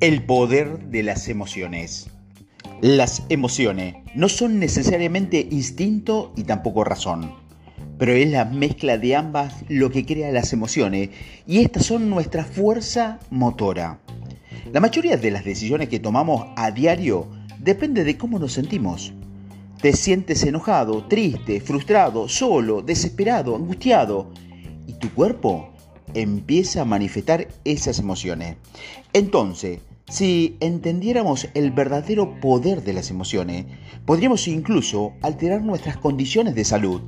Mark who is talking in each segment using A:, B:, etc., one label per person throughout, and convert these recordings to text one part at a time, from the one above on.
A: El poder de las emociones. Las emociones no son necesariamente instinto y tampoco razón, pero es la mezcla de ambas lo que crea las emociones y estas son nuestra fuerza motora. La mayoría de las decisiones que tomamos a diario depende de cómo nos sentimos. Te sientes enojado, triste, frustrado, solo, desesperado, angustiado y tu cuerpo empieza a manifestar esas emociones. Entonces, si entendiéramos el verdadero poder de las emociones, podríamos incluso alterar nuestras condiciones de salud.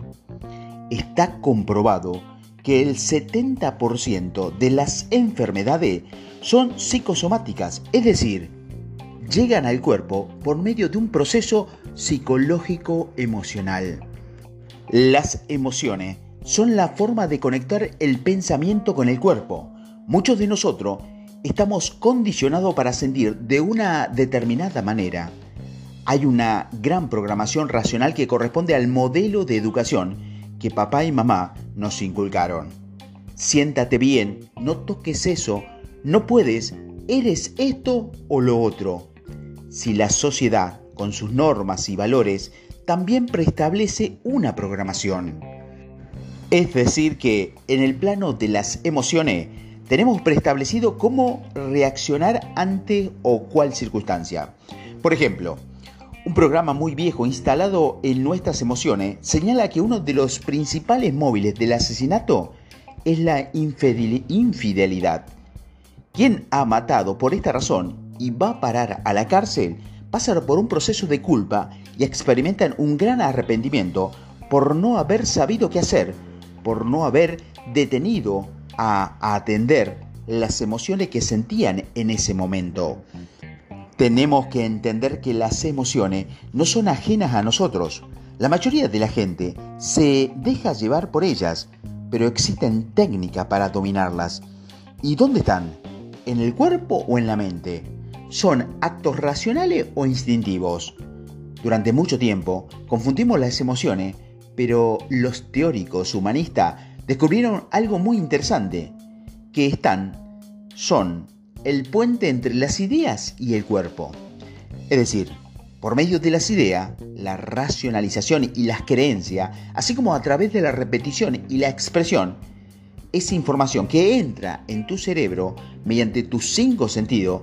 A: Está comprobado que el 70% de las enfermedades son psicosomáticas, es decir, llegan al cuerpo por medio de un proceso psicológico emocional. Las emociones son la forma de conectar el pensamiento con el cuerpo. Muchos de nosotros estamos condicionados para sentir de una determinada manera. Hay una gran programación racional que corresponde al modelo de educación que papá y mamá nos inculcaron. Siéntate bien, no toques eso, no puedes, eres esto o lo otro. Si la sociedad, con sus normas y valores, también preestablece una programación. Es decir, que en el plano de las emociones, tenemos preestablecido cómo reaccionar ante o cual circunstancia. Por ejemplo, un programa muy viejo instalado en nuestras emociones señala que uno de los principales móviles del asesinato es la infidelidad. Quien ha matado por esta razón y va a parar a la cárcel pasa por un proceso de culpa y experimentan un gran arrepentimiento por no haber sabido qué hacer, por no haber detenido a atender las emociones que sentían en ese momento. Tenemos que entender que las emociones no son ajenas a nosotros. La mayoría de la gente se deja llevar por ellas, pero existen técnicas para dominarlas. ¿Y dónde están? ¿En el cuerpo o en la mente? ¿Son actos racionales o instintivos? Durante mucho tiempo confundimos las emociones, pero los teóricos humanistas descubrieron algo muy interesante, que están, son el puente entre las ideas y el cuerpo. Es decir, por medio de las ideas, la racionalización y las creencias, así como a través de la repetición y la expresión, esa información que entra en tu cerebro mediante tus cinco sentidos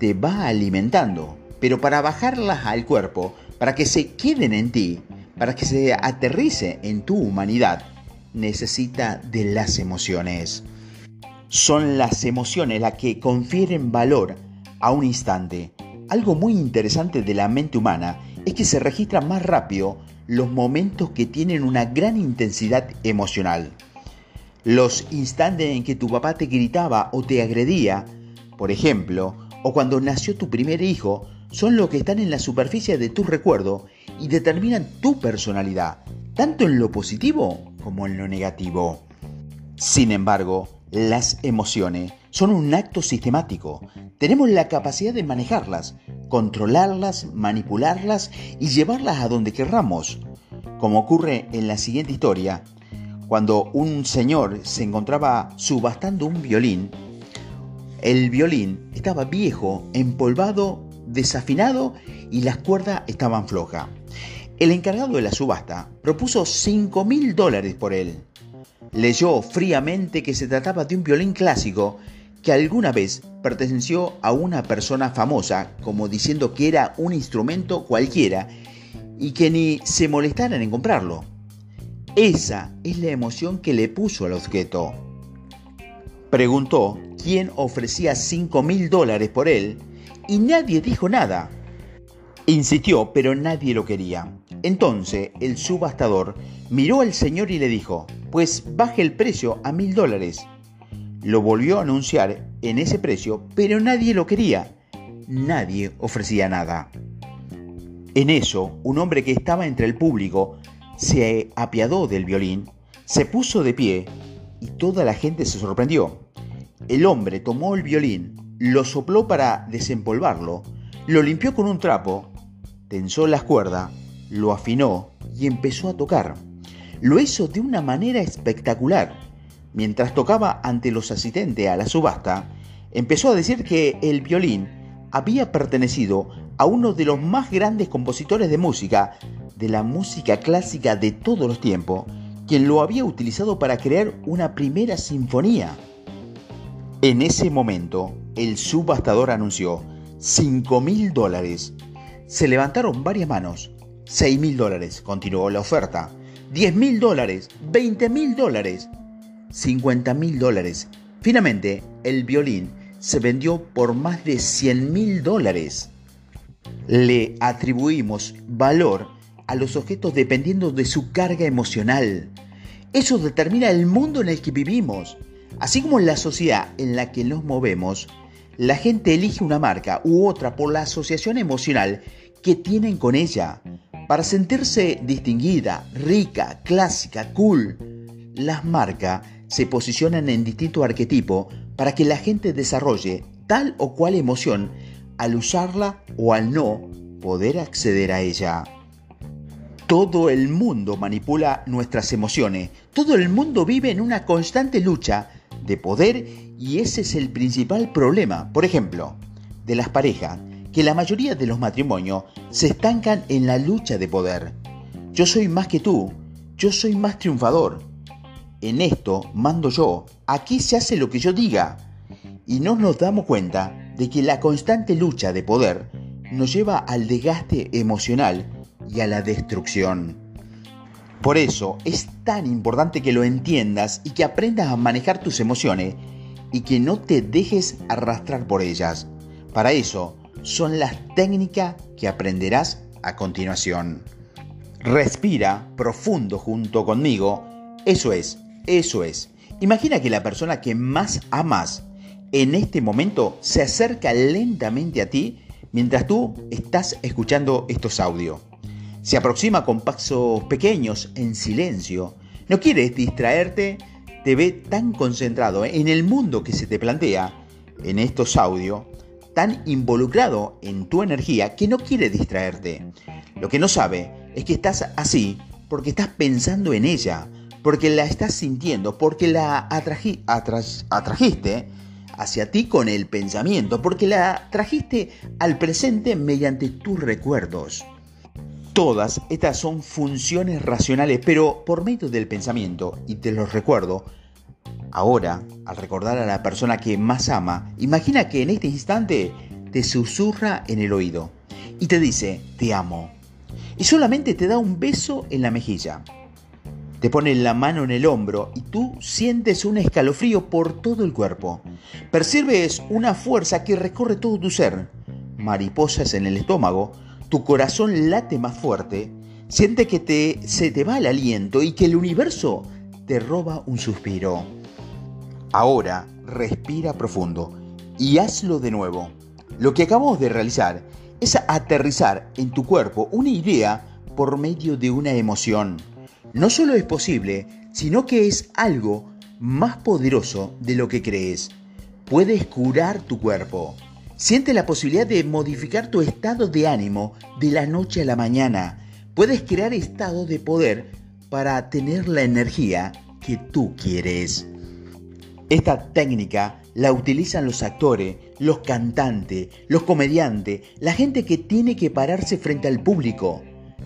A: te va alimentando. Pero para bajarlas al cuerpo, para que se queden en ti, para que se aterrice en tu humanidad, necesita de las emociones. Son las emociones las que confieren valor a un instante. Algo muy interesante de la mente humana es que se registran más rápido los momentos que tienen una gran intensidad emocional. Los instantes en que tu papá te gritaba o te agredía, por ejemplo, o cuando nació tu primer hijo, son los que están en la superficie de tu recuerdo y determinan tu personalidad, tanto en lo positivo como en lo negativo. Sin embargo, las emociones son un acto sistemático. Tenemos la capacidad de manejarlas, controlarlas, manipularlas y llevarlas a donde querramos. Como ocurre en la siguiente historia, cuando un señor se encontraba subastando un violín, el violín estaba viejo, empolvado, desafinado y las cuerdas estaban flojas. El encargado de la subasta propuso 5 mil dólares por él. Leyó fríamente que se trataba de un violín clásico que alguna vez perteneció a una persona famosa, como diciendo que era un instrumento cualquiera y que ni se molestaran en comprarlo. Esa es la emoción que le puso al objeto. Preguntó quién ofrecía 5 mil dólares por él y nadie dijo nada. Insistió, pero nadie lo quería. Entonces el subastador miró al señor y le dijo, pues baje el precio a mil dólares. Lo volvió a anunciar en ese precio, pero nadie lo quería. Nadie ofrecía nada. En eso, un hombre que estaba entre el público se apiadó del violín, se puso de pie y toda la gente se sorprendió. El hombre tomó el violín, lo sopló para desempolvarlo, lo limpió con un trapo tensó las cuerdas, lo afinó y empezó a tocar. Lo hizo de una manera espectacular. Mientras tocaba ante los asistentes a la subasta, empezó a decir que el violín había pertenecido a uno de los más grandes compositores de música, de la música clásica de todos los tiempos, quien lo había utilizado para crear una primera sinfonía. En ese momento, el subastador anunció 5 mil dólares. Se levantaron varias manos. 6 mil dólares, continuó la oferta. 10 mil dólares, 20 mil dólares, 50 mil dólares. Finalmente, el violín se vendió por más de 100 mil dólares. Le atribuimos valor a los objetos dependiendo de su carga emocional. Eso determina el mundo en el que vivimos. Así como la sociedad en la que nos movemos, la gente elige una marca u otra por la asociación emocional que tienen con ella. Para sentirse distinguida, rica, clásica, cool, las marcas se posicionan en distintos arquetipos para que la gente desarrolle tal o cual emoción al usarla o al no poder acceder a ella. Todo el mundo manipula nuestras emociones, todo el mundo vive en una constante lucha de poder y ese es el principal problema, por ejemplo, de las parejas, que la mayoría de los matrimonios se estancan en la lucha de poder. Yo soy más que tú, yo soy más triunfador. En esto mando yo, aquí se hace lo que yo diga. Y no nos damos cuenta de que la constante lucha de poder nos lleva al desgaste emocional y a la destrucción. Por eso es tan importante que lo entiendas y que aprendas a manejar tus emociones y que no te dejes arrastrar por ellas. Para eso son las técnicas que aprenderás a continuación. Respira profundo junto conmigo. Eso es, eso es. Imagina que la persona que más amas en este momento se acerca lentamente a ti mientras tú estás escuchando estos audios. Se aproxima con pasos pequeños, en silencio. No quieres distraerte, te ve tan concentrado en el mundo que se te plantea en estos audios, tan involucrado en tu energía que no quiere distraerte. Lo que no sabe es que estás así porque estás pensando en ella, porque la estás sintiendo, porque la atrajiste hacia ti con el pensamiento, porque la trajiste al presente mediante tus recuerdos. Todas estas son funciones racionales, pero por medio del pensamiento, y te los recuerdo, ahora, al recordar a la persona que más ama, imagina que en este instante te susurra en el oído y te dice, te amo. Y solamente te da un beso en la mejilla. Te pone la mano en el hombro y tú sientes un escalofrío por todo el cuerpo. Percibes una fuerza que recorre todo tu ser. Mariposas en el estómago, tu corazón late más fuerte, siente que te, se te va el aliento y que el universo te roba un suspiro. Ahora respira profundo y hazlo de nuevo. Lo que acabamos de realizar es aterrizar en tu cuerpo una idea por medio de una emoción. No solo es posible, sino que es algo más poderoso de lo que crees. Puedes curar tu cuerpo. Siente la posibilidad de modificar tu estado de ánimo de la noche a la mañana. Puedes crear estados de poder para tener la energía que tú quieres. Esta técnica la utilizan los actores, los cantantes, los comediantes, la gente que tiene que pararse frente al público.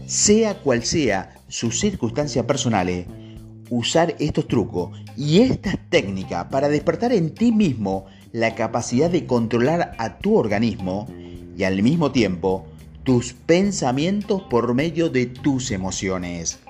A: Sea cual sea sus circunstancias personales, usar estos trucos y estas técnicas para despertar en ti mismo la capacidad de controlar a tu organismo y al mismo tiempo tus pensamientos por medio de tus emociones.